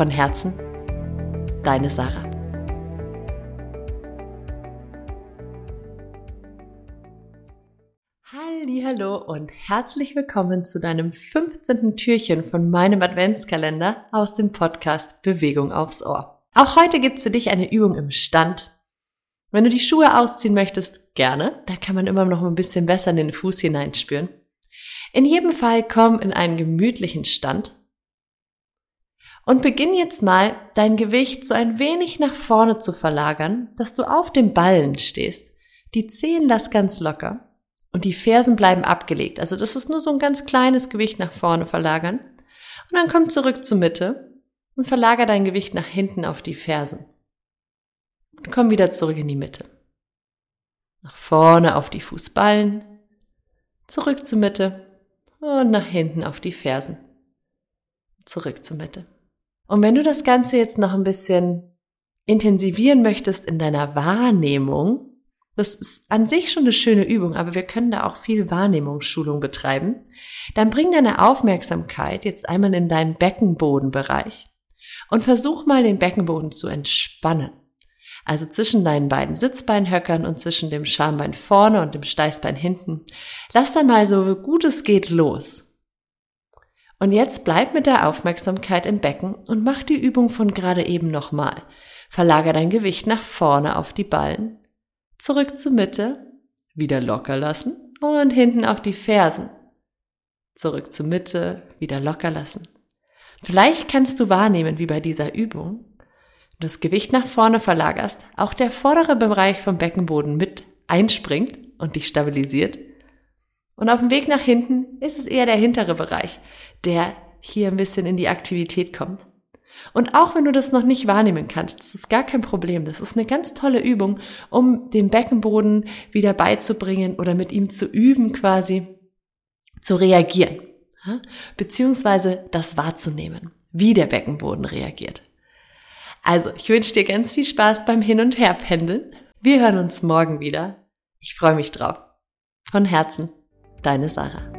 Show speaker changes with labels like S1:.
S1: Von Herzen, deine Sarah. Hallo und herzlich willkommen zu deinem 15. Türchen von meinem Adventskalender aus dem Podcast Bewegung aufs Ohr. Auch heute gibt's für dich eine Übung im Stand. Wenn du die Schuhe ausziehen möchtest, gerne. Da kann man immer noch ein bisschen besser in den Fuß hineinspüren. In jedem Fall komm in einen gemütlichen Stand und beginn jetzt mal, dein Gewicht so ein wenig nach vorne zu verlagern, dass du auf dem Ballen stehst. Die Zehen lass ganz locker und die Fersen bleiben abgelegt. Also das ist nur so ein ganz kleines Gewicht nach vorne verlagern. Und dann komm zurück zur Mitte und verlager dein Gewicht nach hinten auf die Fersen. Und komm wieder zurück in die Mitte. Nach vorne auf die Fußballen, zurück zur Mitte und nach hinten auf die Fersen. Zurück zur Mitte. Und wenn du das Ganze jetzt noch ein bisschen intensivieren möchtest in deiner Wahrnehmung, das ist an sich schon eine schöne Übung, aber wir können da auch viel Wahrnehmungsschulung betreiben, dann bring deine Aufmerksamkeit jetzt einmal in deinen Beckenbodenbereich und versuch mal den Beckenboden zu entspannen. Also zwischen deinen beiden Sitzbeinhöckern und zwischen dem Schambein vorne und dem Steißbein hinten. Lass da mal so gut es geht los. Und jetzt bleib mit der Aufmerksamkeit im Becken und mach die Übung von gerade eben nochmal. Verlager dein Gewicht nach vorne auf die Ballen, zurück zur Mitte, wieder locker lassen und hinten auf die Fersen. Zurück zur Mitte, wieder locker lassen. Vielleicht kannst du wahrnehmen, wie bei dieser Übung, du das Gewicht nach vorne verlagerst, auch der vordere Bereich vom Beckenboden mit einspringt und dich stabilisiert. Und auf dem Weg nach hinten ist es eher der hintere Bereich, der hier ein bisschen in die Aktivität kommt. Und auch wenn du das noch nicht wahrnehmen kannst, das ist gar kein Problem. Das ist eine ganz tolle Übung, um den Beckenboden wieder beizubringen oder mit ihm zu üben, quasi zu reagieren. Beziehungsweise das wahrzunehmen, wie der Beckenboden reagiert. Also, ich wünsche dir ganz viel Spaß beim Hin- und Herpendeln. Wir hören uns morgen wieder. Ich freue mich drauf. Von Herzen, deine Sarah.